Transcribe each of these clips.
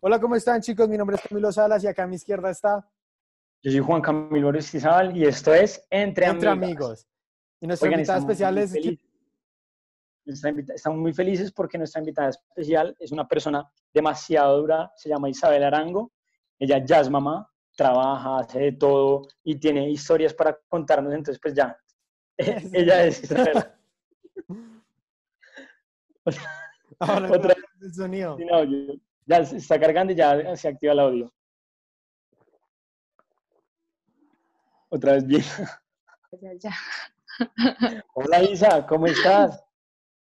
Hola, ¿cómo están chicos? Mi nombre es Camilo Salas y acá a mi izquierda está... Yo soy Juan Camilo Oristizabal y esto es Entre, Entre Amigos. Amigos. Y nuestra Oigan, invitada especial es... invita- Estamos muy felices porque nuestra invitada especial es una persona demasiado dura, se llama Isabel Arango. Ella ya es mamá, trabaja, hace de todo y tiene historias para contarnos. Entonces, pues ya, ella es Isabel. Ahora, Otra- el sonido. Sin audio. Ya se está cargando y ya se activa el audio. Otra vez bien. Ya, ya. Hola Isa, ¿cómo estás?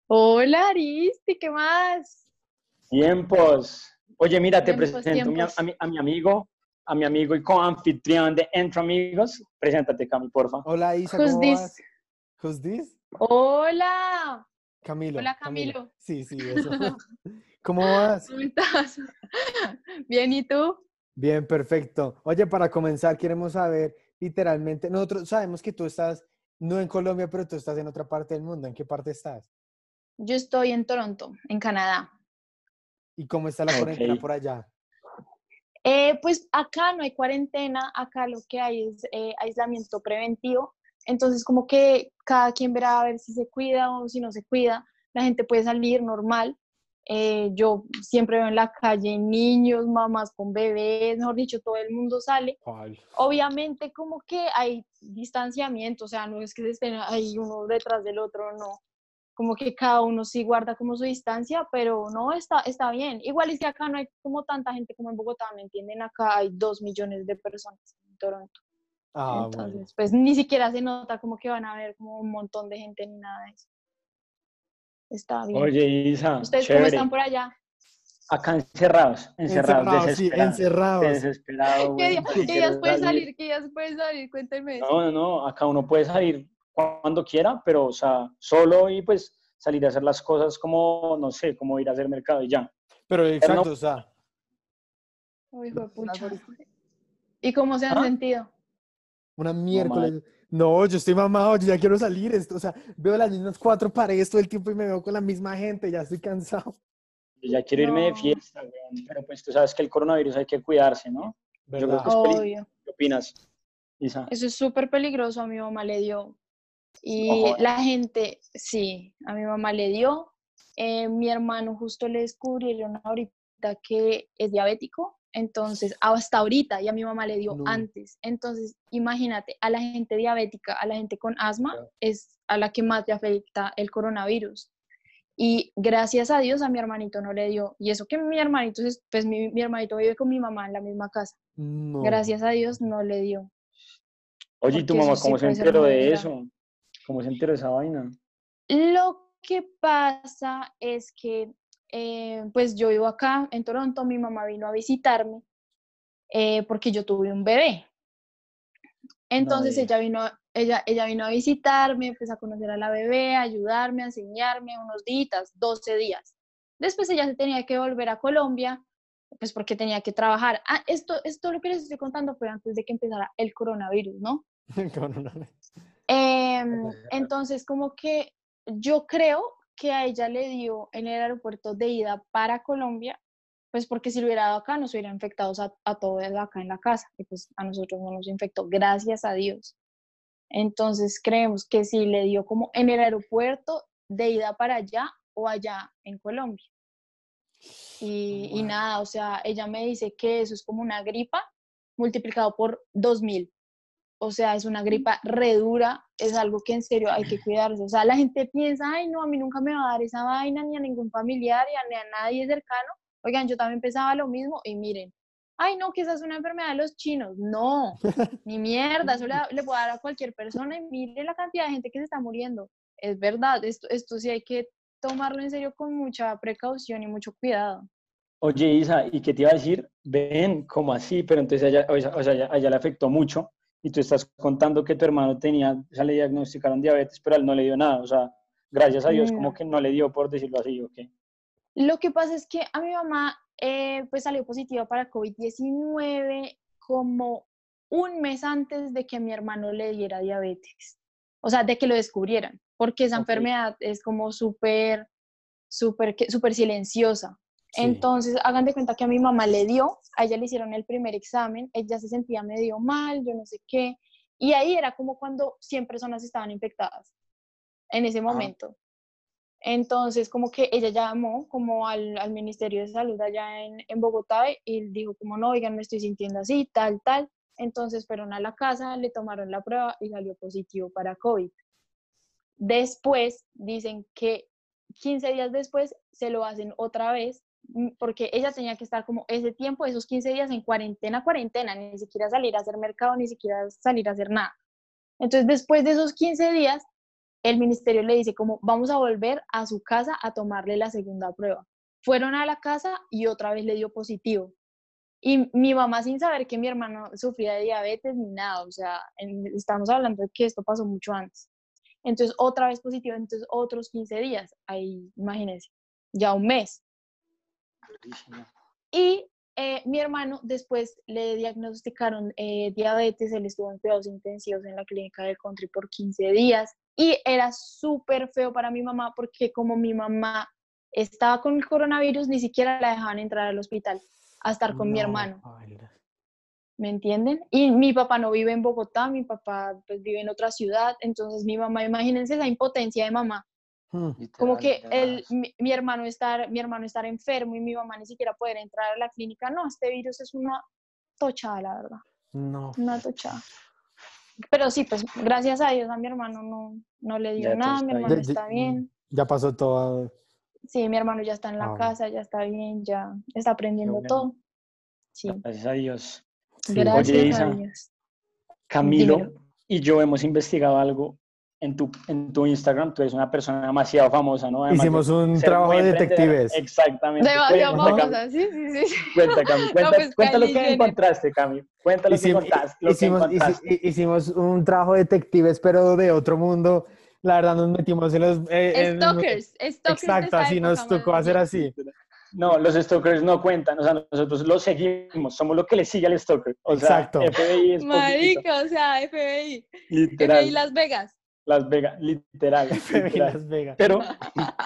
Hola, Aristi, ¿qué más? Tiempos. Oye, mira, te Tiempos, presento tiempos. a, mi, a mi amigo, a mi amigo y coanfitrión de Entre Amigos. Preséntate, Cami, porfa. Hola Isa, Who's ¿cómo this? vas? Who's this? Hola, Camilo. Hola, Camilo. Sí, sí, eso. ¿Cómo vas? ¿cómo estás? Bien, ¿y tú? Bien, perfecto. Oye, para comenzar, queremos saber, literalmente, nosotros sabemos que tú estás, no en Colombia, pero tú estás en otra parte del mundo. ¿En qué parte estás? Yo estoy en Toronto, en Canadá. ¿Y cómo está la cuarentena Ok. por allá? Eh, pues acá no hay cuarentena, acá lo que hay es eh, aislamiento preventivo. Entonces, como que cada quien verá a ver si se cuida o si no se cuida. La gente puede salir normal. Eh, yo siempre veo en la calle niños, mamás con bebés, mejor dicho, todo el mundo sale. Obviamente como que hay distanciamiento, o sea, no es que se estén ahí uno detrás del otro, no. Como que cada uno sí guarda como su distancia, pero no, está, está bien. Igual es que acá no hay como tanta gente como en Bogotá, ¿me entienden? Acá hay dos millones de personas en Toronto. Ah, Entonces, bueno. pues ni siquiera se nota como que van a ver como un montón de gente ni nada de eso. Está bien. Oye, Isa, ¿Ustedes cómo están por allá? Acá encerrados, encerrados, Encerrados, sí, desesperados. encerrados. Desesperado, ¿Qué, güey, día- no qué días pueden salir. salir? ¿Qué días pueden salir? Cuéntenme. eso. No, no, no, acá uno puede salir cuando quiera, pero, o sea, solo y pues salir a hacer las cosas como, no sé, como ir a hacer mercado y ya. Pero no- exacto, o sea, Uy, hijo de pucha. ¿Y cómo se han ¿Ah? sentido? Una miércoles. No, yo estoy mamado, yo ya quiero salir. Esto, o sea, veo las mismas cuatro paredes todo el tiempo y me veo con la misma gente, ya estoy cansado. Yo ya quiero irme de fiesta, weón, pero pues tú sabes que el coronavirus hay que cuidarse, ¿no? Yo creo ¿verdad? que es Obvio. ¿Qué opinas, Isa? Eso es súper peligroso. A mi mamá le dio. Y la gente, sí, a mi mamá le dio. Eh, mi hermano justo le descubrieron ahorita que es diabético. Entonces, hasta ahorita, y a mi mamá le dio No. antes. Entonces, imagínate, a la gente diabética, a la gente con asma, Claro. es a la que más le afecta el coronavirus. Y gracias a Dios a mi hermanito no le dio. Y eso que mi hermanito, es- pues mi, mi hermanito vive con mi mamá en la misma casa. No. Gracias a Dios no le dio. Oye, ¿y tu mamá sí cómo se enteró de eso? ¿Cómo se enteró de esa vaina? Lo que pasa es que, eh, pues yo vivo acá en Toronto, mi mamá vino a visitarme eh, porque yo tuve un bebé. Entonces ella vino, a- ella, ella vino a visitarme, pues a conocer a la bebé, a ayudarme, a enseñarme unos días, 12 días. Después ella se tenía que volver a Colombia, pues porque tenía que trabajar. Ah, esto, esto lo que les estoy contando fue antes de que empezara el coronavirus, ¿no? Coronavirus. Em, entonces, como que yo creo que a ella le dio en el aeropuerto de ida para Colombia, pues porque si lo hubiera dado acá, nos hubiera infectado a, a todos acá en la casa, y pues a nosotros no nos infectó, gracias a Dios. Entonces, creemos que sí le dio como en el aeropuerto de ida para allá o allá en Colombia. Y, y nada, o sea, ella me dice que eso es como una gripa multiplicado por 2000. O sea, es una gripa re dura, es algo que en serio hay que cuidarse. O sea, la gente piensa, ay, no, a mí nunca me va a dar esa vaina, ni a ningún familiar, ni a, nadie cercano. Oigan, yo también pensaba lo mismo y miren, ay, no, que esa es una enfermedad de los chinos. No, ni mierda, eso le, le puede dar a cualquier persona y mire la cantidad de gente que se está muriendo. Es verdad, esto, esto sí hay que tomarlo en serio con mucha precaución y mucho cuidado. Oye, Isa, ¿y qué te iba a decir? Ven, como así? Pero entonces a ella, o sea, o sea, a ella- a ella le afectó mucho y tú estás contando que tu hermano tenía, o sea, le diagnosticaron diabetes, pero a él no le dio nada. O sea, gracias a Dios, como que no le dio, por decirlo así, ¿o qué? Lo que pasa es que a mi mamá eh, pues salió positiva para COVID-19 como un mes antes de que mi hermano le diera diabetes. O sea, de que lo descubrieran, porque esa enfermedad es como súper, súper, súper silenciosa. Sí. Entonces, hagan de cuenta que a mi mamá le dio, a ella le hicieron el primer examen, ella se sentía medio mal, yo no sé qué, y ahí era como cuando 100 personas estaban infectadas en ese momento. Entonces, como que ella llamó como al, al Ministerio de Salud allá en, en Bogotá y dijo como, no, oigan, me estoy sintiendo así, tal, tal. Entonces fueron a la casa, le tomaron la prueba y salió positivo para COVID. Después dicen que 15 días después se lo hacen otra vez porque ella tenía que estar como ese tiempo, esos 15 días en cuarentena, cuarentena, ni siquiera salir a hacer mercado, ni siquiera salir a hacer nada. Entonces, después de esos 15 días, el ministerio le dice como vamos a volver a su casa a tomarle la segunda prueba. Fueron a la casa y otra vez le dio positivo. Y mi mamá sin saber que mi hermano sufría de diabetes ni nada, o sea, en- estamos hablando de que esto pasó mucho antes. Entonces, otra vez positivo, entonces otros 15 días, ahí imagínense, ya un mes. Y eh, mi hermano después le diagnosticaron eh, diabetes, él estuvo en cuidados intensivos en la clínica del country por 15 días y era súper feo para mi mamá porque como mi mamá estaba con el coronavirus, ni siquiera la dejaban entrar al hospital a estar con mi No, hermano, paila. ¿me entienden? Y mi papá no vive en Bogotá, mi papá pues, vive en otra ciudad, entonces mi mamá, imagínense esa impotencia de mamá. Como que el, mi, mi hermano estar, mi hermano estar enfermo y mi mamá ni siquiera poder entrar a la clínica, no, este virus es una tochada, la verdad, No. una tochada. Pero sí, pues gracias a Dios a mi hermano no, no le dio Ya todo nada, está mi hermano Ya- ya- está bien. Ya pasó todo. Sí, mi hermano ya está en la Ah, casa, ya está bien, ya está aprendiendo bueno. todo. Sí, Gracias a Dios. Sí. gracias a Isa, Dios. Camilo Dímelo. y yo hemos investigado algo en tu, en tu Instagram. Tú eres una persona demasiado famosa, ¿no? Además Hicimos un trabajo de detectives. Exactamente. Demasiado Cuenta, Cami, famosa, sí, sí, sí. Cuenta, Cami, cuenta, pues, cuenta lo que encontraste, Cami. Cuenta lo que Hicimos, encontraste. Lo que hicimos, hici- encontraste. hicimos un trabajo de detectives, pero de otro mundo. La verdad, nos metimos en los. eh, en Stalkers, de Exacto, así nos tocó hacer así. No, los stalkers no cuentan, o sea, nosotros los seguimos, somos lo que le sigue al stalker. O Exacto. sea, FBI es Marica, o sea, FBI. literal. FBI Las Vegas. Las Vegas, literal. FBI literal. Las Vegas. Pero,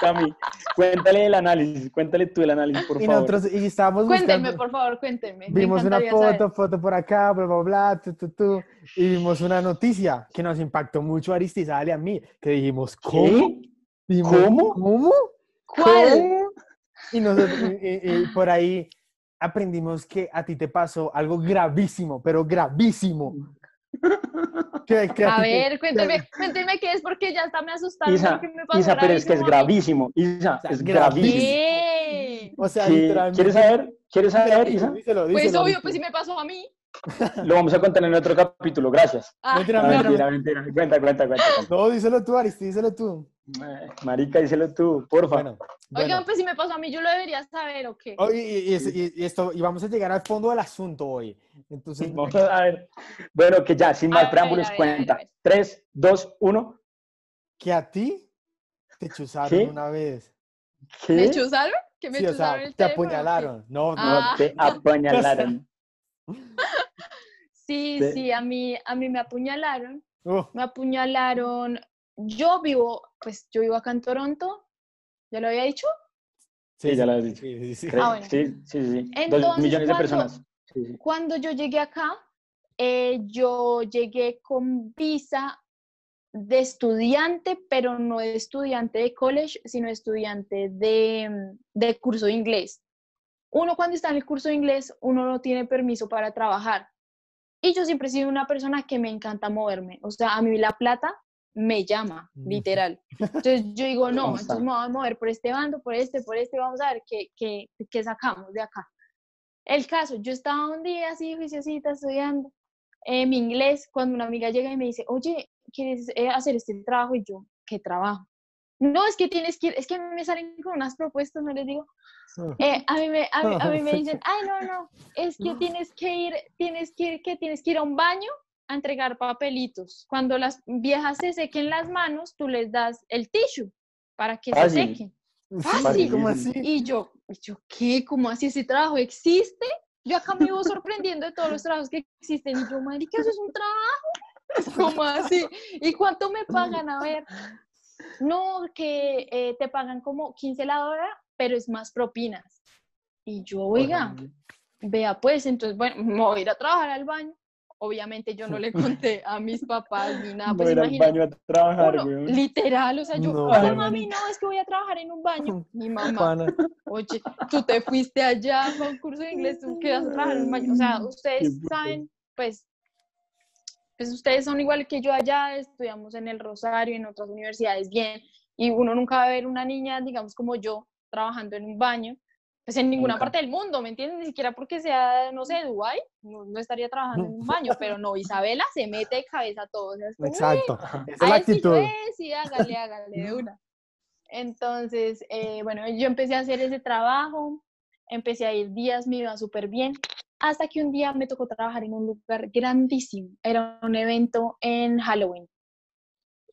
Cami, cuéntale el análisis, cuéntale tú el análisis, por Y favor. nosotros, y estábamos Cuéntenme, buscando. por favor, cuéntenme. me Vimos una foto, saber. foto por acá, bla, bla, bla, tu, tu, tu, y vimos una noticia que nos impactó mucho a Aristizal y a mí, que dijimos, ¿cómo? Dijimos, ¿Cómo? ¿Cómo? ¿Cuál? Y, nosotros, y- y- y por ahí aprendimos que a ti te pasó algo gravísimo, pero gravísimo. A ver, cuéntenme, cuéntenme qué es porque ya hasta me asustaron. Isa, me pasó Isa, pero es que es gravísimo. Isa, O sea, es gravísimo. O sea. ¿Quieres saber? ¿Quieres saber, Isa? díselo, Pues díselo, obvio, pues si me pasó a mí. Lo vamos a contar en otro capítulo, gracias. Ah, Mentira, No, mentira, mentira, mentira. Cuenta, cuenta, cuenta. cuenta. No, díselo tú, Aristi, díselo tú. Eh, Marica, díselo tú, porfa. Bueno, Oigan, bueno. pues si me pasó a mí, yo lo debería saber o qué. Oh, y, y- y es- y- y esto, y vamos a llegar al fondo del asunto hoy. Entonces, Vamos a ver. Bueno, que ya, sin más ver, preámbulos, cuenta. ver. 3, 2, 1. que a ti te chuzaron ¿Qué? una vez. ¿Qué? ¿Me chuzaron? ¿Que me Sí, o sea, chuzaron el te teléfono apuñalaron. No, no. Ah. No, te apuñalaron. Sí, sí, a mí, a mí me apuñalaron. Uh, Me apuñalaron. Yo vivo, pues yo vivo acá en Toronto. ¿Ya lo había dicho? Sí, ya lo has dicho. Sí, sí, sí. Ah, bueno. Sí, sí, sí. sí. Dos Entonces, millones de ¿cuándo- personas. Cuando yo llegué acá, eh, yo llegué con visa de estudiante, pero no de estudiante de college, sino estudiante de, de curso de inglés. Uno cuando está en el curso de inglés, uno no tiene permiso para trabajar. Y yo siempre he sido una persona que me encanta moverme. O sea, a mí la plata me llama, literal. Entonces yo digo, no, entonces me voy a mover por este bando, por este, por este, vamos a ver qué, qué, qué sacamos de acá. El caso, yo estaba un día así, juiciosita, estudiando eh, mi inglés, cuando una amiga llega y me dice, oye, ¿quieres eh, hacer este trabajo? Y yo, ¿qué trabajo? No, es que tienes que ir, es que a mí me salen con unas propuestas, no les digo. Eh, a, mí me, a, mí, a mí me dicen, ay, no, no, es que tienes que ir, tienes que ir, que tienes que ir a un baño a entregar papelitos. Cuando las viejas se sequen las manos, tú les das el tissue para que se Fácil. sequen. sí, ¿Cómo así? Y yo, y yo, ¿qué? ¿Cómo así ese trabajo existe? Yo acá me iba sorprendiendo de todos los trabajos que existen. Y yo, marica, ¿eso es un trabajo? ¿Cómo así? ¿Y cuánto me pagan? A ver. No, que eh, te pagan como 15 la hora, pero es más propinas. Y yo, oiga, vea pues, entonces, bueno, me voy a ir a trabajar al baño. Obviamente yo no le conté a mis papás ni nada, pues Voy a ir al imagínate. baño a trabajar, Uno, weón. literal, o sea, yo, No, oye, mami, no, es que voy a trabajar en un baño. Mi mamá, Pana. oye, tú te fuiste allá para un curso de inglés, tú que vas a trabajar en un baño. O sea, ustedes saben, pues, pues ustedes son igual que yo allá, estudiamos en el Rosario, en otras universidades bien, y uno nunca va a ver una niña, digamos, como yo, trabajando en un baño, pues en ninguna Nunca. parte del mundo, ¿me entiendes? Ni siquiera porque sea, no sé, Dubái, no, no estaría trabajando en un baño, pero no, Isabela se mete de cabeza a todo. o sea, es como, Exacto. Esa es la actitud. sí, hágale, hágale de una. Entonces, eh, bueno, yo empecé a hacer ese trabajo, empecé a ir días, me iba súper bien, hasta que un día me tocó trabajar en un lugar grandísimo. Era un evento en Halloween.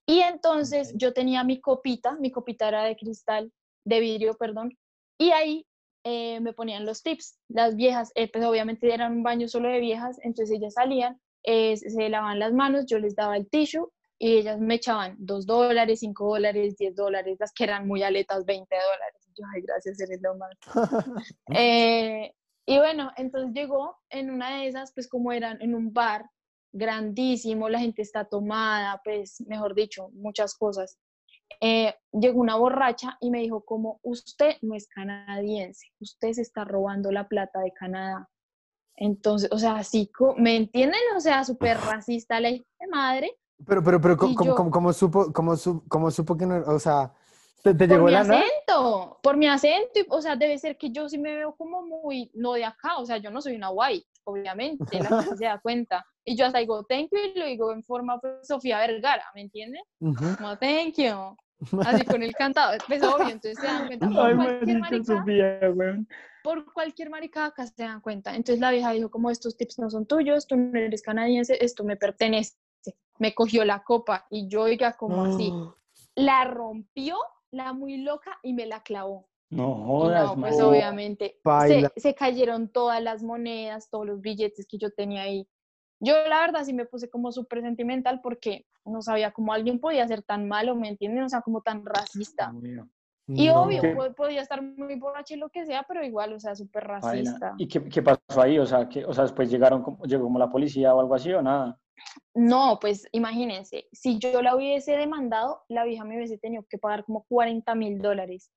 Y entonces yo tenía mi copita, mi copita era de cristal, de vidrio, perdón, y ahí eh, me ponían los tips. Las viejas, eh, pues obviamente eran un baño solo de viejas, entonces ellas salían, eh, se lavaban las manos, yo les daba el tissue y ellas me echaban dos dólares, cinco dólares, 10 dólares, las que eran muy aletas, 20 dólares. Yo, ay, gracias, eres lo más. Eh, y bueno, entonces llegó en una de esas, pues como eran en un bar grandísimo, la gente está tomada, pues mejor dicho, muchas cosas. Eh, llegó una borracha y me dijo como, usted no es canadiense, usted se está robando la plata de Canadá. Entonces, o sea, así, ¿me entienden? O sea, súper racista la hija de madre. Pero, pero, pero, ¿cómo, cómo- yo- cómo- cómo supo, cómo, su- cómo supo que no, o sea, te, te por mi acento, por mi acento, o sea, debe ser que yo sí me veo como muy, no de acá, o sea, yo no soy una white, obviamente, la gente se da cuenta. Y yo hasta digo, thank you, y lo digo en forma pues, Sofía Vergara, ¿me entiendes? Ujú. Como, thank you. Así con el cantado, pues obvio, entonces se dan cuenta. Por Ay, cualquier marica, marica, Sofía, por cualquier maricada acá se dan cuenta. Entonces la vieja dijo, como estos tips no son tuyos, tú no eres canadiense, esto me pertenece. Me cogió la copa y yo, oiga, como así, la rompió, la muy loca, y me la clavó. No jodas, no, pues obviamente se, se cayeron todas las monedas, todos los billetes que yo tenía ahí. Yo la verdad sí me puse como súper sentimental porque no sabía cómo alguien podía ser tan malo, ¿me entienden? O sea, como tan racista. Y obvio, podía estar muy borracha y lo que sea, pero igual, o sea, súper racista. ¿Y qué, qué pasó ahí? O sea, que, o sea, después llegaron, llegó como la policía o algo así o nada. No, pues imagínense, si yo la hubiese demandado, la vieja me hubiese tenido que pagar como 40 mil dólares.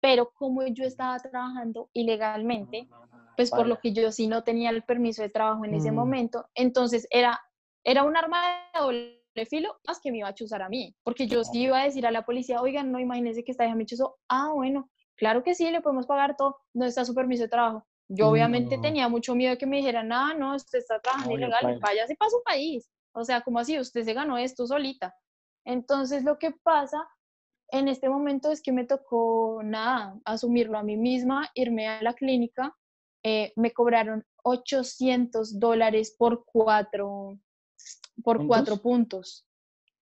Pero como yo estaba trabajando ilegalmente, pues por lo que yo sí no tenía el permiso de trabajo en ese Mm. momento, entonces era, era un arma de doble filo más que me iba a chuzar a mí, porque yo sí iba a decir a la policía, oigan, no imagínense que esta vieja me chuzó, ah, bueno, claro que sí, le podemos pagar todo, no está su permiso de trabajo. Yo obviamente No. tenía mucho miedo de que me dijeran, ah, no, usted está trabajando Obvio, ilegal, váyase para su país. O sea, como así, usted se ganó esto solita. Entonces lo que pasa en este momento es que me tocó, nada, asumirlo a mí misma, irme a la clínica, eh, me cobraron 800 dólares por cuatro, por ¿Puntos? cuatro puntos.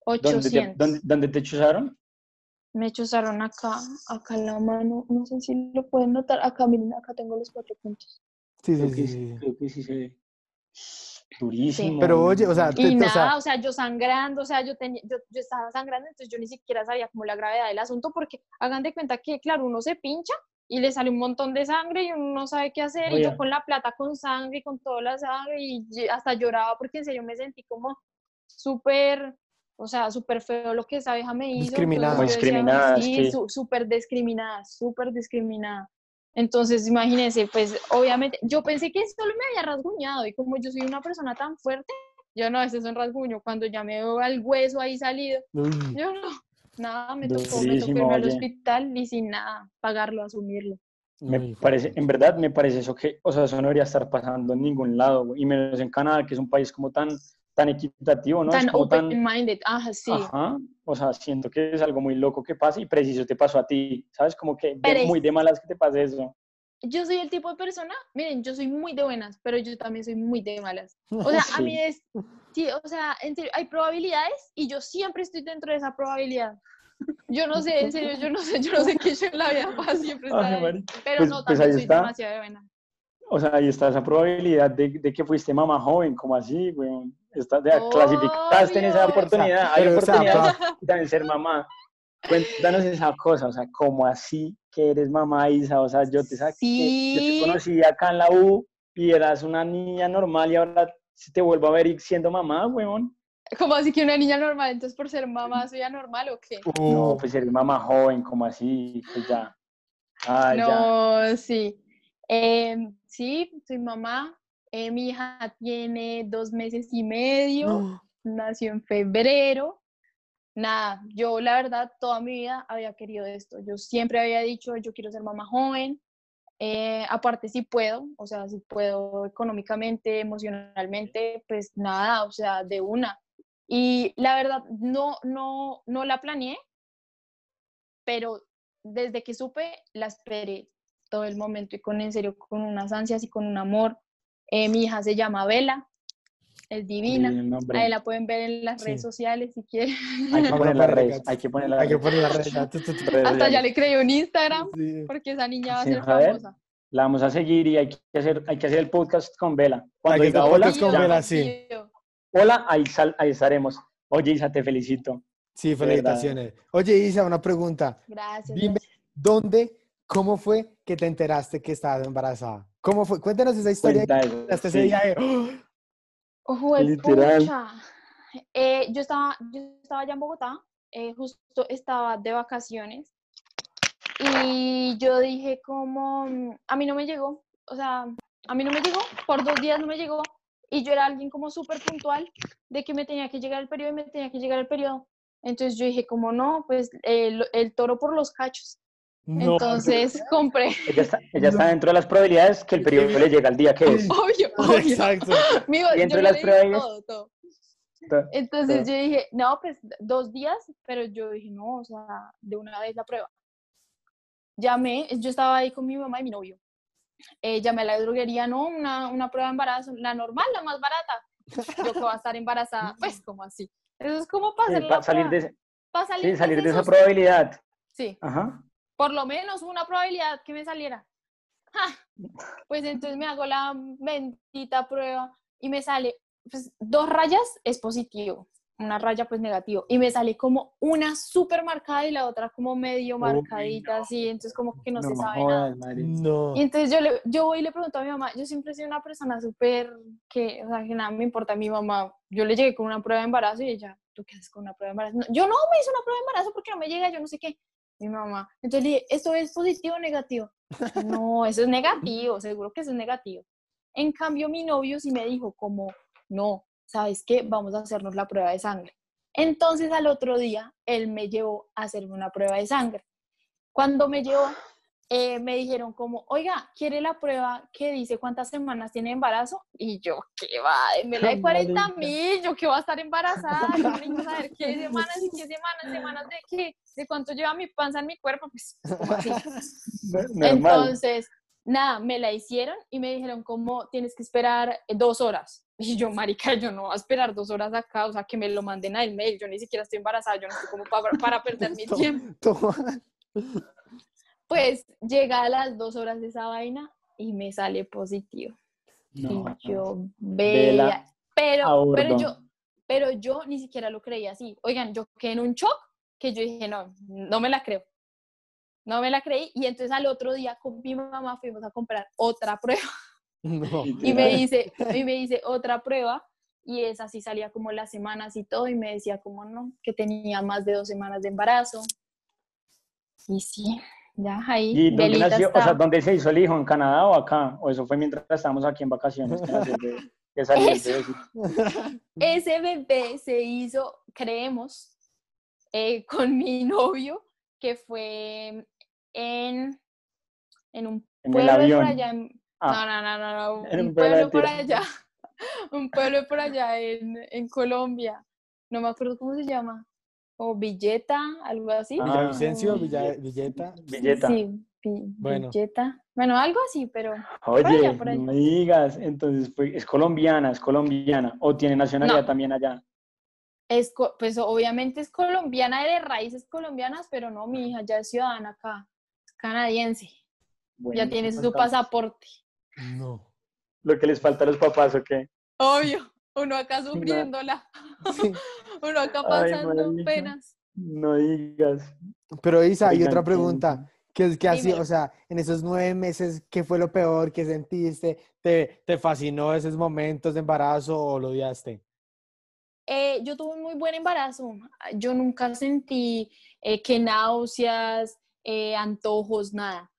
¿Dónde te, 800. dónde, dónde te chuzaron? Me chuzaron acá, acá en la mano, no sé si lo pueden notar, acá miren, acá tengo los cuatro puntos. Sí, Creo sí, que sí, sí, creo que sí se ve. Durísimo. Pero oye, o sea, te- Y o nada, sea- o sea, yo sangrando, o sea, yo, tenía, yo, yo estaba sangrando, entonces yo ni siquiera sabía como la gravedad del asunto, porque hagan de cuenta que, claro, uno se pincha y le sale un montón de sangre y uno no sabe qué hacer, y yo con la plata con sangre y con toda la sangre, y hasta lloraba porque en serio me sentí como súper, o sea, súper feo lo que esa vieja me hizo. Discriminada. entonces yo decía, Discriminada, Sí, sí. súper discriminada, súper discriminada. Entonces, imagínense, pues obviamente, yo pensé que solo me había rasguñado y como yo soy una persona tan fuerte, yo no, ese es un rasguño, cuando ya me veo el hueso ahí salido, Uy, yo no, nada, me tocó, me tocó irme al hospital y sin nada, pagarlo, asumirlo. Me uy, parece, en verdad me parece eso que, o sea, eso no debería estar pasando en ningún lado, güey, y menos en Canadá, que es un país como tan, tan equitativo, ¿no? tan es como tan, open-minded, ajá, sí. ajá, o sea, siento que es algo muy loco que pasa y preciso te pasó a ti, ¿sabes? Como que de- muy de malas que te pase eso. Yo soy el tipo de persona, miren, yo soy muy de buenas, pero yo también soy muy de malas. O sea, a Sí. mí es, sí, o sea, en serio, hay probabilidades y yo siempre estoy dentro de esa probabilidad. Yo no sé, en serio, yo no sé, yo no sé qué yo en la vida para siempre estar Ay, ahí. Pero Pues- no, pues también ahí soy está. demasiado de buena. O sea, ahí está esa probabilidad de, de que fuiste mamá joven, como así, güey. Está, de, clasificaste en esa oportunidad, hay Pero, o sea, oportunidad pa- de también ser mamá. Cuéntanos esa cosa, o sea, ¿cómo así que eres mamá Isa? O sea, yo te saqué, yo te Sí. conocí acá en la U y eras una niña normal y ahora si te vuelvo a ver siendo mamá, weón. Como así que una niña normal, entonces por ser mamá soy anormal o qué? No, pues eres mamá joven, como así, pues ya. Ah, ya. No, sí. Em, sí, soy mamá. Eh, mi hija tiene dos meses y medio, no. nació en febrero. Nada, yo la verdad toda mi vida había querido esto. Yo siempre había dicho, yo quiero ser mamá joven. Eh, aparte, si puedo, o sea, si puedo económicamente, emocionalmente, pues nada, o sea, de una. Y la verdad, no, no, no la planeé, pero desde que supe, la esperé todo el momento y con en serio, con unas ansias y con un amor. Eh, mi hija se llama Vela, es divina. Ahí la pueden ver en las redes sociales si quieren. Hay que poner las redes, hay que poner las Hay que redes. poner la red. Hasta ya le creé un Instagram Sí. porque esa niña va a Sí, ser a famosa. La vamos a seguir y hay que hacer, hay que hacer el podcast con Vela. Cuando diga hola, con. Vela. sí. Hola, ahí, sal- ahí estaremos. Oye, Isa, te felicito. Sí, felicitaciones. Oye, Isa, una pregunta. Gracias. Dime, gracias. ¿dónde, cómo fue que te enteraste que estabas embarazada? ¿Cómo fue? Cuéntanos esa historia. Hasta ese sí. día de, ¡oh! Literal. pucha. Eh, yo, estaba, yo estaba allá en Bogotá, eh, justo estaba de vacaciones y yo dije como, a mí no me llegó, o sea, a mí no me llegó, por dos días no me llegó y yo era alguien como súper puntual de que me tenía que llegar el periodo y me tenía que llegar el periodo. Entonces yo dije como no, pues el, el toro por los cachos. No. Entonces compré, Ella, está, ella está dentro de las probabilidades que el periodo le llega al día que es. obvio, obvio. Exacto. Amigo, Y entre yo las pruebas- todo, todo. Entonces yo dije, no, pues dos días, pero yo dije, no, o sea, de una vez la prueba. Llamé, yo estaba ahí con mi mamá y mi novio. Eh, llamé a la droguería, no, una, una prueba de embarazo, la normal, la más barata. Yo que voy a estar embarazada, pues como así. Eso es como para Sí, hacer pa- la salir prueba, de, pa' salir sí, salir de esa probabilidad. Sí, Ajá. Por lo menos una probabilidad que me saliera. ¡Ja! Pues entonces me hago la bendita prueba y me sale, pues dos rayas es positivo, una raya pues negativo. Y me sale como una súper marcada y la otra como medio marcadita así, entonces como que no, se sabe nada. jodas. No. Y entonces yo, le, yo voy y le pregunto a mi mamá, yo siempre he sido una persona súper que, o sea, que nada me importa a mi mamá. Yo le llegué con una prueba de embarazo y ella, ¿tú qué haces con una prueba de embarazo? No, yo no me hice una prueba de embarazo porque no me llega, yo no sé qué. Mi mamá. Entonces le dije, ¿esto es positivo o negativo? No, eso es negativo, seguro que eso es negativo. En cambio, mi novio sí me dijo como, no, ¿sabes qué? Vamos a hacernos la prueba de sangre. Entonces al otro día, él me llevó a hacerme una prueba de sangre. Cuando me llevó, eh, me dijeron como, oiga, ¿quiere la prueba que dice cuántas semanas tiene embarazo? Y yo, ¿qué va? Me la de 40 Marica. mil, yo que voy a estar embarazada, yo necesito saber qué semanas y qué semanas, semanas de qué, de cuánto lleva mi panza en mi cuerpo, pues así. Entonces, nada, me la hicieron y me dijeron como tienes que esperar eh, dos horas. Y yo, marica, yo no voy a esperar dos horas acá, o sea, que me lo manden al mail, yo ni siquiera estoy embarazada, yo no estoy como para, para perder mi tiempo. Pues llega a las dos horas de esa vaina y me sale positivo. No. Y yo, vea, pero, pero yo, pero yo ni siquiera lo creía así. Oigan, yo quedé en un shock que yo dije, no, no me la creo. No me la creí. Y entonces al otro día con mi mamá fuimos a comprar otra prueba. No. Y me dice, y me dice otra prueba. Y esa sí salía como las semanas y todo. Y me decía como no, que tenía más de dos semanas de embarazo. Y sí, ya ahí. ¿Y dónde Belita nació? O sea, ¿dónde se hizo el hijo? ¿En Canadá o acá? ¿O eso fue mientras estábamos aquí en vacaciones? Eso. Ese bebé se hizo, creemos, eh, con mi novio, que fue en, en un En el pueblo por allá. en- Ah. no, no, no, no, no, un pueblo por allá. Un pueblo por allá en, en Colombia. No me acuerdo cómo se llama. O Villeta, algo así. Ah. Villavicencio, Villa, Villeta. Villeta. Sí, Vi- Bueno. Villeta. Bueno, algo así, pero Oye, allá, por no me digas. Entonces, es colombiana, es colombiana. ¿O tiene nacionalidad No. también allá? es, pues obviamente es colombiana de raíces colombianas, pero no, mi hija ya es ciudadana acá, es canadiense, Bueno, ya tiene su pasaporte. No. Lo que les falta a los papás, ¿o qué? Obvio, uno acá sufriéndola, Sí. uno acá pasando penas. No digas. Pero Isa, y Oigan, otra ¿quién- pregunta. ¿Qué, es- qué ha sido? Dímelo. O sea, en esos nueve meses, ¿qué fue lo peor que sentiste? ¿Te, te fascinó esos momentos de embarazo o lo odiaste? Eh, yo tuve un muy buen embarazo. Yo nunca sentí eh, que náuseas, eh, antojos, nada.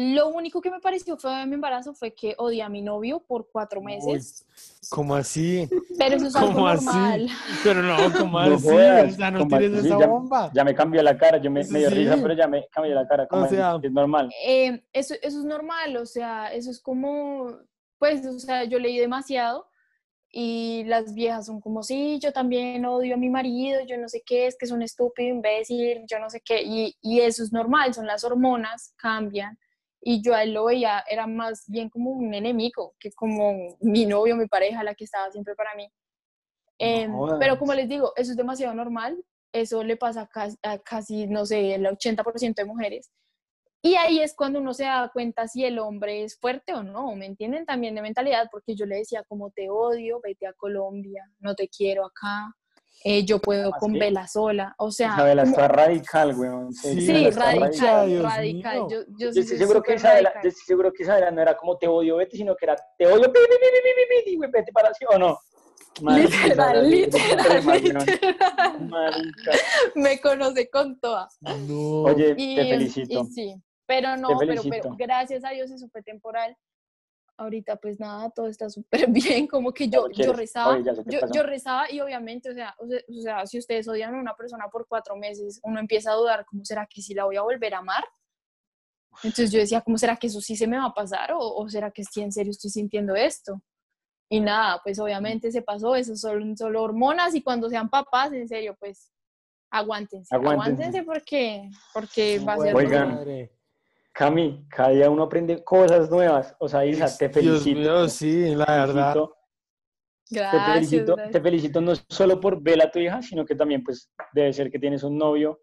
Lo único que me pareció feo de mi embarazo fue que odié a mi novio por cuatro meses. ¿Cómo así? Pero eso es algo ¿Cómo así? normal. Pero no, ¿cómo No así? jodas, o sea, no ¿cómo tienes así? esa Ya- bomba. Ya me cambió la cara, yo me, me dio risa, pero ya me cambió la cara. como O es normal. Eh, eso, eso es normal, o sea, eso es como, pues, o sea, yo leí demasiado y las viejas son como, sí, yo también odio a mi marido, yo no sé qué, es que es un estúpido, imbécil, yo no sé qué, y, y eso es normal, son las hormonas, cambian, y yo a él lo veía, era más bien como un enemigo, que como mi novio, mi pareja, la que estaba siempre para mí. Em, pero como les digo, eso es demasiado normal, eso le pasa a casi, a casi, no sé, el 80% de mujeres. Y ahí es cuando uno se da cuenta si el hombre es fuerte o no, ¿me entienden? También de mentalidad, porque yo le decía, como te odio, vete a Colombia, no te quiero acá, eh, yo puedo ¿Ah, con sí? Vela sola, o sea, Isabela como- está radical, weón. Sí, sí, radical, radical, yo, yo Yo sí estoy soy seguro que Isabela, radical. yo estoy seguro que Isabela no era como te odio, vete, sino que era te odio, pi, pi, pi, vete para así o no. Literal, sí, literal. Me conoce con toda. No. Oye, Y, te felicito. y sí, pero no, pero, pero gracias a Dios eso fue temporal. Ahorita pues nada, todo está súper bien, como que yo, yo rezaba, Oye, yo, yo rezaba y obviamente, o sea, o sea, si ustedes odian a una persona por cuatro meses, uno empieza a dudar, ¿cómo será que sí la voy a volver a amar? Entonces yo decía, ¿cómo será que eso sí se me va a pasar? ¿O, o será que sí en serio estoy sintiendo esto? Y nada, pues obviamente se pasó, eso son solo hormonas y cuando sean papás, en serio, pues aguántense, Aguántense. aguántense porque, porque va a ser Oigan. Cami, cada día uno aprende cosas nuevas. O sea, Isa, te Dios felicito. mío, sí, la te verdad. felicito, te Gracias, felicito, gracias. te felicito no solo por ver a tu hija, sino que también pues debe ser que tienes un novio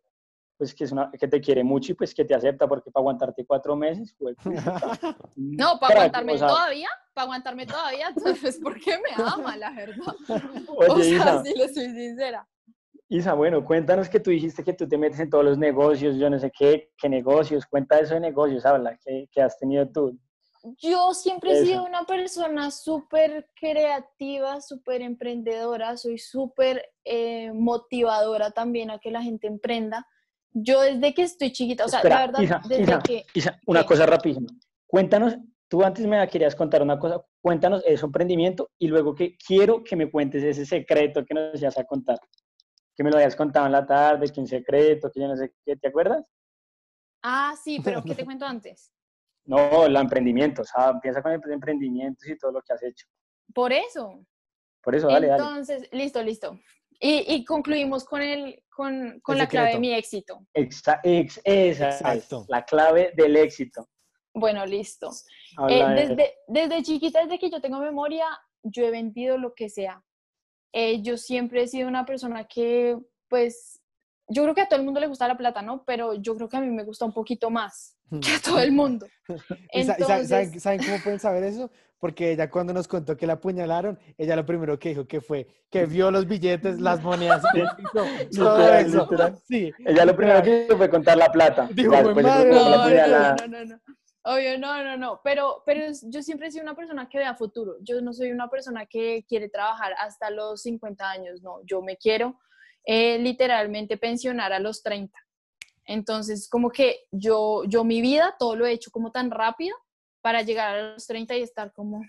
pues que, es una, que te quiere mucho y pues que te acepta porque para aguantarte cuatro meses, güey, No, para aguantarme todavía, para aguantarme todavía, entonces porque me ama, la verdad. Oye, o sea, Isa, si le soy sincera. Isa, bueno, cuéntanos que tú dijiste que tú te metes en todos los negocios, yo no sé qué, qué negocios, cuenta eso de negocios, habla, que has tenido tú. Yo siempre he sido una persona súper creativa, súper emprendedora, soy súper eh, motivadora también a que la gente emprenda. Yo desde que estoy chiquita, o sea, Espera, la verdad, Isa, desde Isa, que... Isa, una ¿Qué? cosa rapidísima. Cuéntanos, tú antes me querías contar una cosa, cuéntanos ese emprendimiento y luego que quiero que me cuentes ese secreto que nos ibas a contar. Que me lo habías contado en la tarde, que un secreto, que yo no sé qué, ¿te acuerdas? Ah, sí, pero ¿qué te cuento antes? No, el emprendimiento, o sea, empieza con el emprendimientos y todo lo que has hecho. Por eso. Por eso, dale, dale. Entonces, listo, listo. Y, y concluimos con, el, con, con El la clave de mi éxito. Exa- ex- esa es Exacto. la clave del éxito. Bueno, listo. Eh, desde, desde chiquita, desde que yo tengo memoria, yo he vendido lo que sea. Eh, yo siempre he sido una persona que, pues, yo creo que a todo el mundo le gusta la plata, ¿no? Pero yo creo que a mí me gusta un poquito más que a todo el mundo. ¿Y sa- y sa- Entonces, ¿saben, saben cómo pueden saber eso? Porque ella cuando nos contó que la apuñalaron, ella lo primero que dijo que fue que vio los billetes, las monedas, todo Literal, eso. literal. Sí. Ella lo primero que hizo fue contar la plata. Dijo, Ya "Jue después madre". no, no, no, no. Obvio, no, no, no. Pero, pero yo siempre he sido una persona que vea futuro. Yo no soy una persona que quiere trabajar hasta los 50 años, no. Yo me quiero eh, literalmente pensionar a los 30. Entonces, como que yo, yo mi vida, todo lo he hecho como tan rápido para llegar a los 30 y estar como,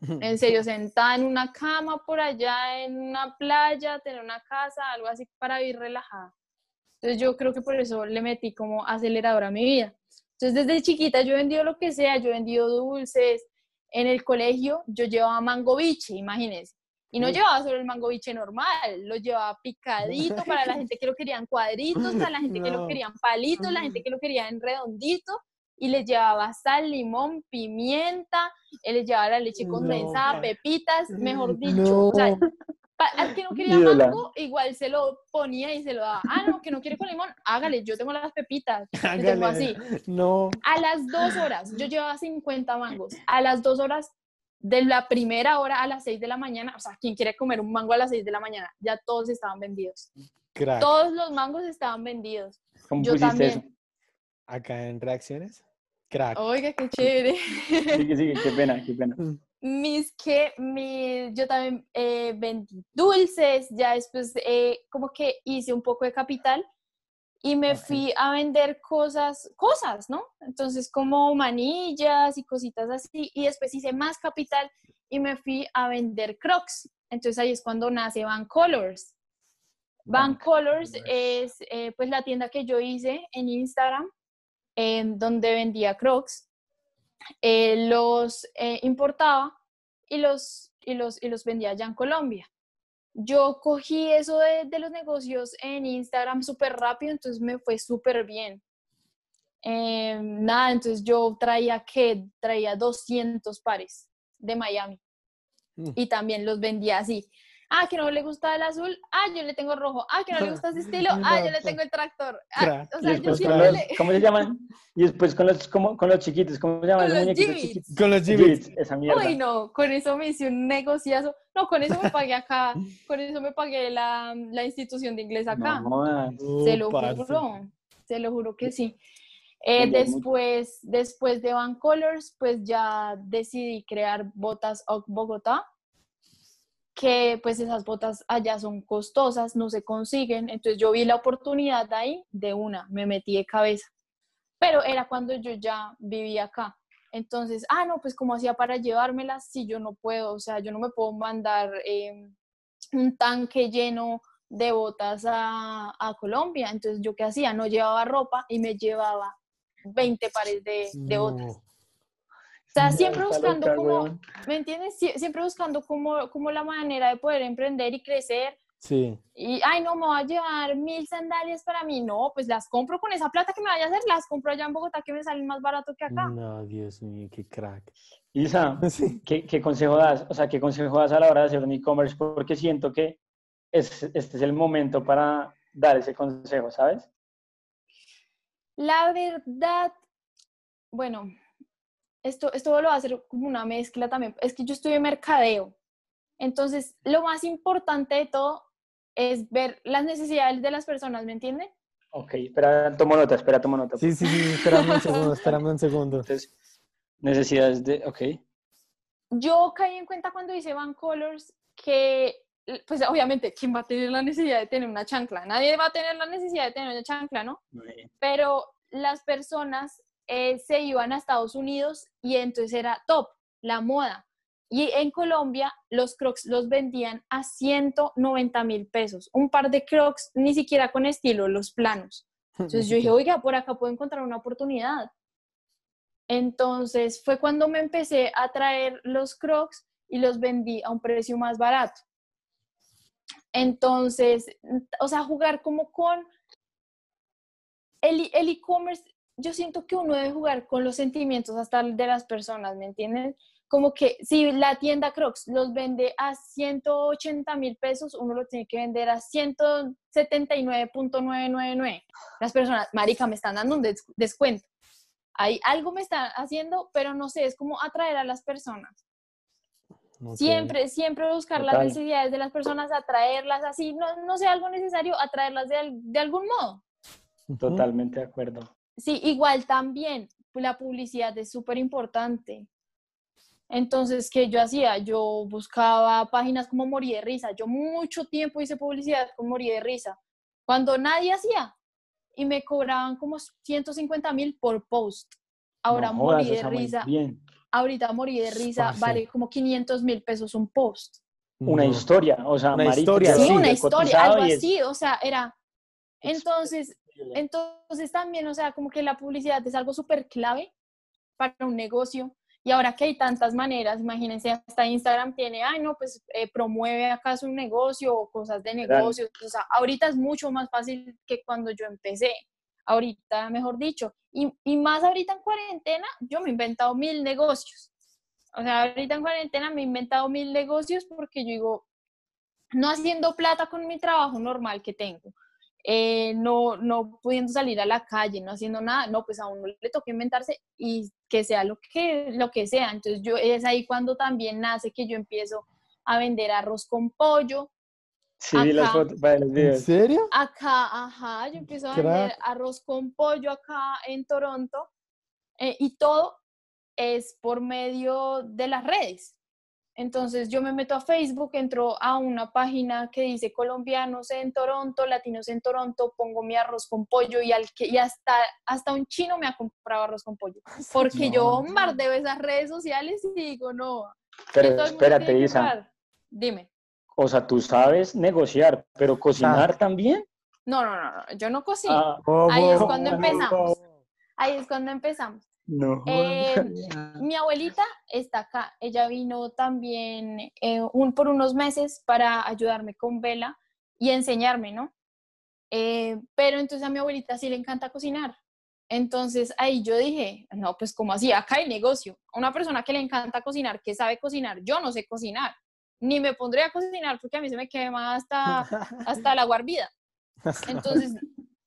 en serio, sentada en una cama por allá, en una playa, tener una casa, algo así para vivir relajada. Entonces yo creo que por eso le metí como acelerador a mi vida. Entonces desde chiquita yo he vendido lo que sea, yo he vendido dulces. En el colegio yo llevaba mango biche, imagínense. Y no llevaba solo el mango biche normal, lo llevaba picadito para la gente que lo quería en cuadritos, para la gente que lo No. quería en palitos, la gente que lo quería en redondito. Y les llevaba sal, limón, pimienta, él les llevaba la leche condensada, pepitas, mejor dicho. No. O sea, pa- al que no quería mango, igual se lo ponía y se lo daba. Ah, no, que no quiere con limón, hágale, yo tengo las pepitas. Yo tengo Hágale. así. No. A las dos horas, yo llevaba 50 mangos. A las dos horas, de la primera hora a las seis de la mañana, o sea, quien quiere comer un mango a las seis de la mañana, ya todos estaban vendidos. Crack. Todos los mangos estaban vendidos. ¿Cómo Yo también. eso? Acá en reacciones. Crack. Oiga, qué chévere. Sigue, sigue, qué pena, qué pena. mis que mi, yo también eh, vendí dulces, ya después eh, como que hice un poco de capital y me fui a vender cosas, cosas, ¿no? Entonces como manillas y cositas así y después hice más capital y me fui a vender crocs. Entonces ahí es cuando nace Van Colors. Van Colors es eh, pues la tienda que yo hice en Instagram en donde vendía crocs eh, los eh, importaba y los, y, los, y los vendía allá en Colombia. Yo cogí eso de, de los negocios en Instagram súper rápido, entonces me fue súper bien. Eh, nada, entonces yo traía que traía 200 pares de Miami Mm. y también los vendía así. Ah, que no le gusta el azul. Ah, yo le tengo rojo. Ah, que no le gusta ese estilo. Ah, yo le tengo el tractor. Ah, Crack. o Y sea, yo después con siempre los, le- ¿cómo se llaman? Y después con los, como, con los chiquitos, ¿cómo se llaman Con los chiquitos? Con los Jibbits. Jibbits, esa mierda. Uy, no, con eso me hice un negociazo. No, con eso me pagué acá, con eso me pagué la, la institución de inglés acá. No jodas. se lo juro, se lo juro que sí. Eh, después, después de Van Colors, pues ya decidí crear botas Oc Bogotá, que pues esas botas allá son costosas, no se consiguen. Entonces yo vi la oportunidad ahí de una, me metí de cabeza. Pero era cuando yo ya vivía acá. Entonces, ah, no, pues cómo hacía para llevármelas si yo no puedo, o sea, yo no me puedo mandar eh, un tanque lleno de botas a, a Colombia. Entonces, ¿yo qué hacía? No llevaba ropa y me llevaba 20 pares de, de botas. No. O sea, siempre buscando loca, como, weón. ¿me entiendes? Sie- Siempre buscando como, como la manera de poder emprender y crecer. Sí. Y, ay, no, me voy a llevar mil sandalias para mí. No, pues las compro con esa plata que me vaya a hacer, las compro allá en Bogotá que me salen más barato que acá. No, Dios mío, qué crack. Isa, Sí. ¿qué, qué consejo das? O sea, ¿qué consejo das a la hora de hacer un e-commerce? Porque siento que es, este es el momento para dar ese consejo, ¿sabes? La verdad, bueno, esto, esto lo va a hacer como una mezcla también. Es que yo estudié mercadeo. Entonces, lo más importante de todo es ver las necesidades de las personas, ¿me entienden? Ok, espera, tomo nota, espera, tomo nota. Sí, sí, sí, espérame un segundo, espérame un segundo. Entonces, necesidades de, ok. Yo caí en cuenta cuando hice Van Colors que, pues obviamente, ¿quién va a tener la necesidad de tener una chancla? Nadie va a tener la necesidad de tener una chancla, ¿no? pero las personas eh, se iban a Estados Unidos y entonces era top, la moda. Y en Colombia los crocs los vendían a 190 mil pesos. Un par de crocs, ni siquiera con estilo, los planos. Entonces yo dije, oiga, por acá puedo encontrar una oportunidad. Entonces fue cuando me empecé a traer los crocs y los vendí a un precio más barato. Entonces, o sea, jugar como con el e- el e-commerce, yo siento que uno debe jugar con los sentimientos hasta de las personas, ¿me entienden? Como que si la tienda Crocs los vende a 180 mil pesos, uno lo tiene que vender a 179.999. Las personas, marica, me están dando un des- descuento. Hay algo me están haciendo, pero no sé, es como atraer a las personas. Siempre, siempre buscar las necesidades de las personas, atraerlas así, no, no sea algo necesario, atraerlas de, al- de algún modo. Totalmente de acuerdo. Sí, igual también la publicidad es súper importante. Entonces, ¿qué yo hacía? Yo buscaba páginas como Morí de Risa. Yo mucho tiempo hice publicidad con Morí de Risa, cuando nadie hacía. Y me cobraban como 150 mil por post. Ahora No Morí de Risa, Bien. ahorita Morí de Risa Parce. vale como 500 mil pesos un post. Una No. historia, o sea, Una historia, que Sí, sí, una historia, algo así, o sea, era... es Entonces. Entonces también, o sea, como que la publicidad es algo súper clave para un negocio. Y ahora que hay tantas maneras, imagínense, hasta Instagram tiene, ay, no, pues eh, promueve acá su negocio o cosas de negocios. O sea, ahorita es mucho más fácil que cuando yo empecé. Ahorita, mejor dicho. Y, y más ahorita en cuarentena, yo me he inventado mil negocios. O sea, ahorita en cuarentena me he inventado mil negocios porque yo digo, no haciendo plata con mi trabajo normal que tengo, eh, no, no pudiendo salir a la calle, no haciendo nada, no, pues a uno le toca inventarse y que sea lo que, lo que sea. Entonces yo es ahí cuando también nace que yo empiezo a vender arroz con pollo, Sí, vi las Acá. fotos para los ¿En serio? Acá, ajá, yo empiezo a Crack. vender arroz con pollo acá en Toronto eh, y todo es por medio de las redes. Entonces yo me meto a Facebook, entro a una página que dice colombianos en Toronto, latinos en Toronto, pongo mi arroz con pollo y, al que, y hasta, hasta un chino me ha comprado arroz con pollo. Porque yo bombardeo esas redes sociales y digo, no. Pero todo el mundo espérate, Isa. Dime. O sea, tú sabes negociar, pero cocinar también. No, no, no, no, yo no cocino. Ah, Oh, Ahí es cuando oh, empezamos. oh. Ahí es cuando empezamos. No. Eh, mi abuelita está acá. Ella vino también eh, un, por unos meses para ayudarme con vela y enseñarme, ¿no? Eh, pero entonces a mi abuelita sí le encanta cocinar. Entonces ahí yo dije, no, pues como así, acá hay negocio. Una persona que le encanta cocinar, que sabe cocinar, yo no sé cocinar. Ni me pondré a cocinar porque a mí se me quema hasta, hasta el agua hervida. Entonces,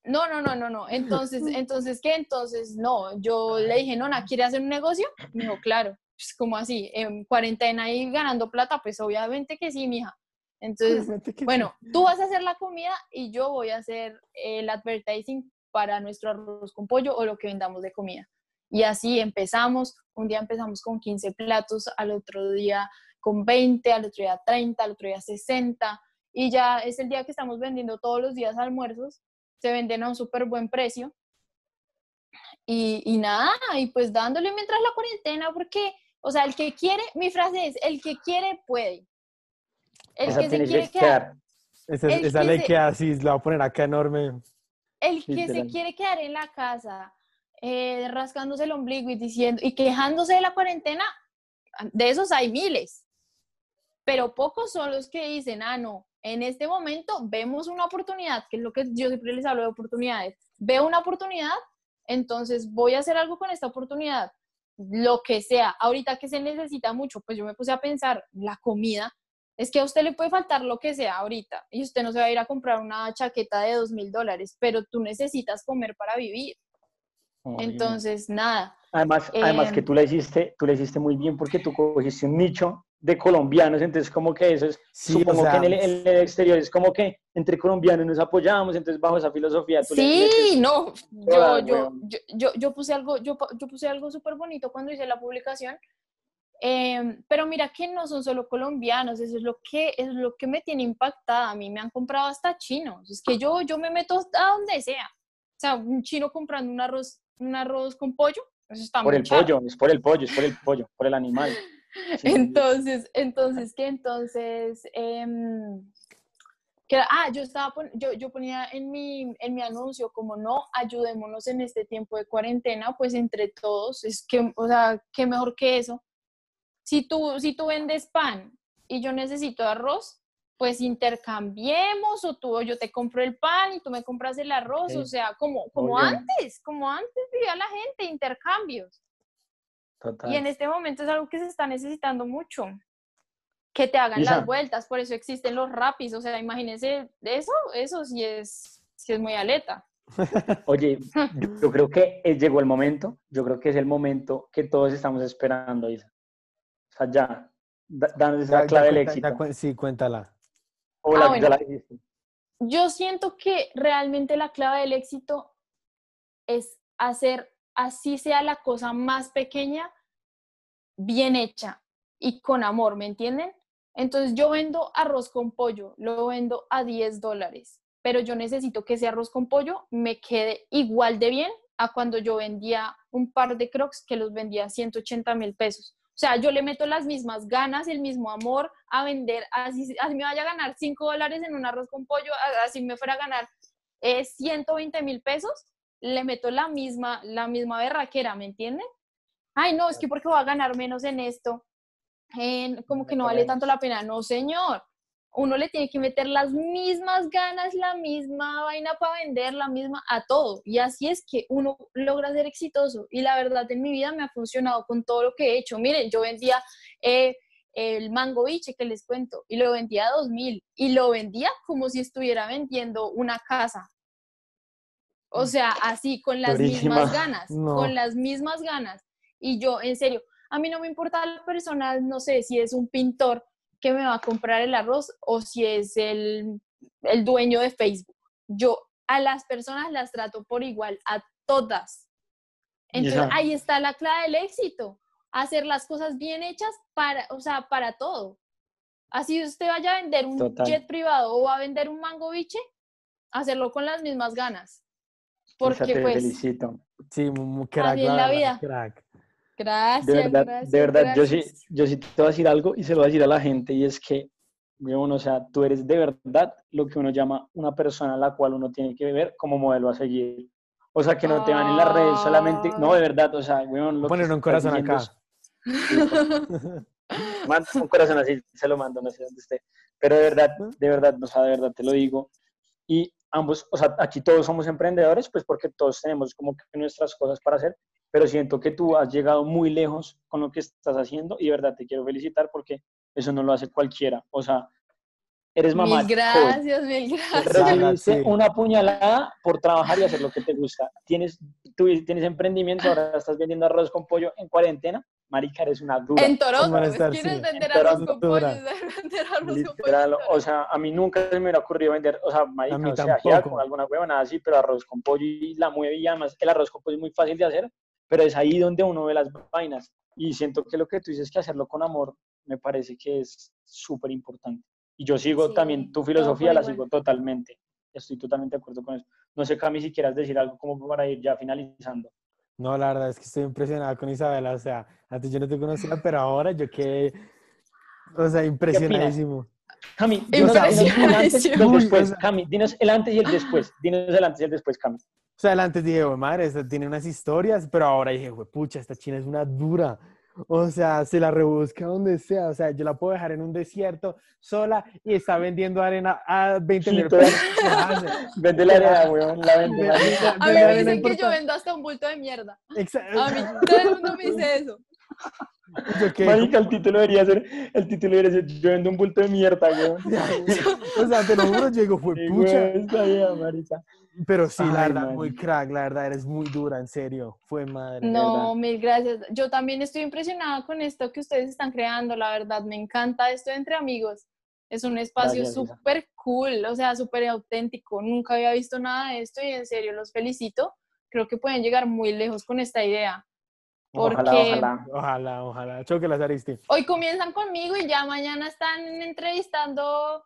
no, no, no, no, no. Entonces, entonces, ¿qué? Entonces, no, yo le dije, Nona, ¿quiere hacer un negocio? Me dijo, claro, pues como así, en cuarentena y ganando plata, pues obviamente que sí, mija. Entonces, bueno, tú vas a hacer la comida y yo voy a hacer el advertising para nuestro arroz con pollo o lo que vendamos de comida. Y así empezamos, un día empezamos con 15 platos, al otro día con 20, al otro día 30, al otro día 60, y ya es el día que estamos vendiendo todos los días almuerzos, se venden a un súper buen precio. Y, y nada, y pues dándole mientras la cuarentena, porque, o sea, el que quiere, mi frase es, el que quiere puede. El Esa que se quiere que quedar, quedar. Esa, el esa que ley se- queda así, la voy a poner acá enorme. el que se quiere quedar en la casa, eh, rascándose el ombligo y diciendo, y quejándose de la cuarentena, de esos hay miles. Pero pocos son los que dicen, ah, no, en este momento vemos una oportunidad, que es lo que yo siempre les hablo de oportunidades. Veo una oportunidad, entonces voy a hacer algo con esta oportunidad, lo que sea. Ahorita que se necesita mucho, pues yo me puse a pensar, la comida, es que a usted le puede faltar lo que sea ahorita y usted no se va a ir a comprar una chaqueta de dos mil dólares, pero tú necesitas comer para vivir. Entonces, nada. Además, además que em, tú la hiciste, tú la hiciste muy bien porque tú cogiste un nicho de colombianos, entonces como que eso es, Sí, o supongo sea, que en el, en el exterior es como que entre colombianos nos apoyamos, entonces bajo esa filosofía tú le metes- Sí, no, yo, yo, yo, yo, puse algo, yo, yo puse algo súper bonito cuando hice la publicación, em, pero mira que no son solo colombianos, eso es lo que, es lo que me tiene impactada, a mí me han comprado hasta chinos, es que yo, yo me meto a donde sea, o sea, un chino comprando un arroz, un arroz con pollo, eso está por muy el pollo, es por el pollo, es por el pollo, por el animal. Sí, sí, sí. Entonces, entonces, ¿qué? Entonces, em, que, ah, yo estaba, pon- yo, yo ponía en mi, en mi anuncio como no, ayudémonos en este tiempo de cuarentena, pues entre todos, es que, o sea, qué mejor que eso. Si tú, si tú vendes pan y yo necesito arroz, pues intercambiemos o tú o yo te compro el pan y tú me compras el arroz, o sea, como, como Obvio. antes, como antes vivía la gente, intercambios. Total. Y en este momento es algo que se está necesitando mucho. Que te hagan Isa. las vueltas, por eso existen los rapis. O sea, imagínense eso, eso sí es, sí es muy aleta. Oye, yo, yo creo que eh, llegó el momento, yo creo que es el momento que todos estamos esperando, Isa. O sea, ya, da- danos esa clave del éxito. ya sí, cuéntala. O Ah, la- bueno. ya la dijiste. Yo siento que realmente la clave del éxito es hacer, así sea la cosa más pequeña, bien hecha y con amor, ¿me entienden? Entonces yo vendo arroz con pollo, lo vendo a 10 dólares, pero yo necesito que ese arroz con pollo me quede igual de bien a cuando yo vendía un par de crocs que los vendía a 180 mil pesos. O sea, yo le meto las mismas ganas, el mismo amor a vender, así, así me vaya a ganar 5 dólares en un arroz con pollo, así me fuera a ganar eh, 120 mil pesos, le meto la misma, la misma berraquera, ¿me entienden? Ay, no, es que porque voy a ganar menos en esto, en- como que no vale tanto la pena. No, señor. Uno le tiene que meter las mismas ganas, la misma vaina para vender, la misma a todo. Y así es que uno logra ser exitoso. Y la verdad, en mi vida me ha funcionado con todo lo que he hecho. Miren, yo vendía eh, el mango biche que les cuento y lo vendía a 2000 y lo vendía como si estuviera vendiendo una casa. O sea, así, con las Durísima. mismas ganas, No. con las mismas ganas. Y yo, en serio, a mí no me importa la persona, no sé, si es un pintor que me va a comprar el arroz o si es el el dueño de Facebook. Yo a las personas las trato por igual, a todas. Entonces ahí está la clave del éxito, hacer las cosas bien hechas para, o sea, para todo. Así usted vaya a vender un Total. jet privado o va a vender un mango biche, hacerlo con las mismas ganas. Porque te pues, felicito. Sí, mu- mu- crack. La verdad, vida. Crack. gracias, De verdad, gracias, de verdad, yo sí, gracias. yo sí te voy a decir algo y se lo voy a decir a la gente y es que, weón, o sea, tú eres de verdad lo que uno llama una persona a la cual uno tiene que ver como modelo a seguir. O sea, que no te van en las redes solamente, no, de verdad, o sea, weón, lo que Poner un corazón acá. es- Manda un corazón así, se lo mando, no sé dónde esté. Pero de verdad, de verdad, o sea, de verdad te lo digo. Y ambos, o sea, aquí todos somos emprendedores, pues porque todos tenemos como que nuestras cosas para hacer, pero siento que tú has llegado muy lejos con lo que estás haciendo y de verdad te quiero felicitar porque eso no lo hace cualquiera. O sea, eres mamá. Mil gracias, mil gracias. Recibiste Sí. una puñalada por trabajar y hacer lo que te gusta. Tienes, tú tienes emprendimiento, ahora estás vendiendo arroz con pollo en cuarentena. Marica, eres una dura. En Toronto, estar, ¿quieres sí. vender En arroz Toronto, con pollo? Vender arroz con pollo Literal, o sea, a mí nunca se me hubiera ocurrido vender, o sea, marica, o sea, ajiaco con alguna huevona así, pero arroz con pollo y la mueve y además el arroz con pollo es muy fácil de hacer, pero es ahí donde uno ve las vainas y siento que lo que tú dices que hacerlo con amor me parece que es súper importante. Y yo sigo Sí, también tu filosofía, la sigo totalmente. Estoy totalmente de acuerdo con eso. No sé, Cami, si quieras decir algo como para ir ya finalizando. No, la verdad es que estoy impresionado con Isabela. O sea, antes yo no te conocía, pero ahora yo quedé, o sea, impresionadísimo. Cami, dinos, dinos el antes y el después. sea- Cami, dinos el antes y el después. Dinos el antes y el después, Cami. O sea, antes dije, "Güey, madre, esta tiene unas historias, pero ahora dije, pucha, esta china es una dura. O sea, se la rebusca donde sea. O sea, yo la puedo dejar en un desierto sola y está vendiendo arena a 20 mil pesos. Vende la arena, weón, la vende. A mí me dicen que yo vendo hasta un bulto de mierda. Exacto. A mí todo el mundo me dice eso. Yo quedé Marica, el título debería ser, el título debería ser, yo vendo un bulto de mierda, weón. O sea, te lo juro, yo digo, fue Sí, pucha. está bien, marica. Pero sí, la Ay, verdad, man. muy crack, la verdad, eres muy dura, en serio. Fue madre. No, mil gracias. Yo también estoy impresionada con esto que ustedes están creando, la verdad. Me encanta esto de entre amigos. Es un espacio súper cool, o sea, súper auténtico. Nunca había visto nada de esto y en serio los felicito. Creo que pueden llegar muy lejos con esta idea. Ojalá, Porque- ojalá. Ojalá, ojalá. Choque Aristi. Hoy comienzan conmigo y ya mañana están entrevistando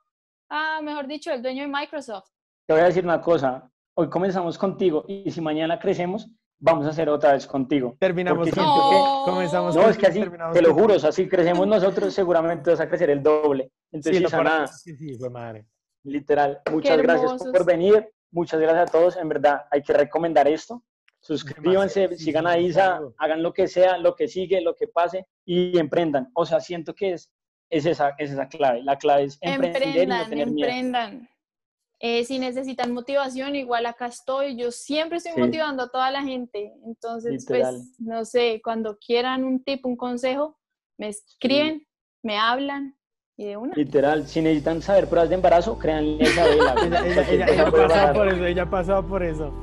a, mejor dicho, el dueño de Microsoft. Te voy a decir una cosa. Hoy comenzamos contigo y si mañana crecemos, vamos a hacer otra vez contigo. Terminamos Porque con siento No. comenzamos No, con- es que así, terminamos te lo juro, o sea, si crecemos nosotros, seguramente vas a crecer el doble. Sí, Entonces, no, por- nada, sí, sí, fue madre. literal, muchas gracias por venir, muchas gracias a todos, en verdad, hay que recomendar esto. Suscríbanse, Demasiado, sí, sigan sí, a Isa, claro. hagan lo que sea, lo que sigue, lo que pase y emprendan. O sea, siento que es, es, esa, es esa clave. La clave es emprender y no Emprendan, tener miedo. Eh, si necesitan motivación, igual acá estoy. Yo siempre estoy Sí. motivando a toda la gente. Entonces, Literal. pues, no sé, cuando quieran un tip, un consejo, me escriben, me hablan y de una. Literal, si necesitan saber pruebas de embarazo, créanle a Isabela. Ella, ella, ella, ella por eso, ella pasaba por eso.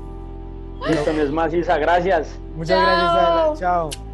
Listo, no es más, Isa, gracias. Muchas gracias, Isabela. Chao. Chao.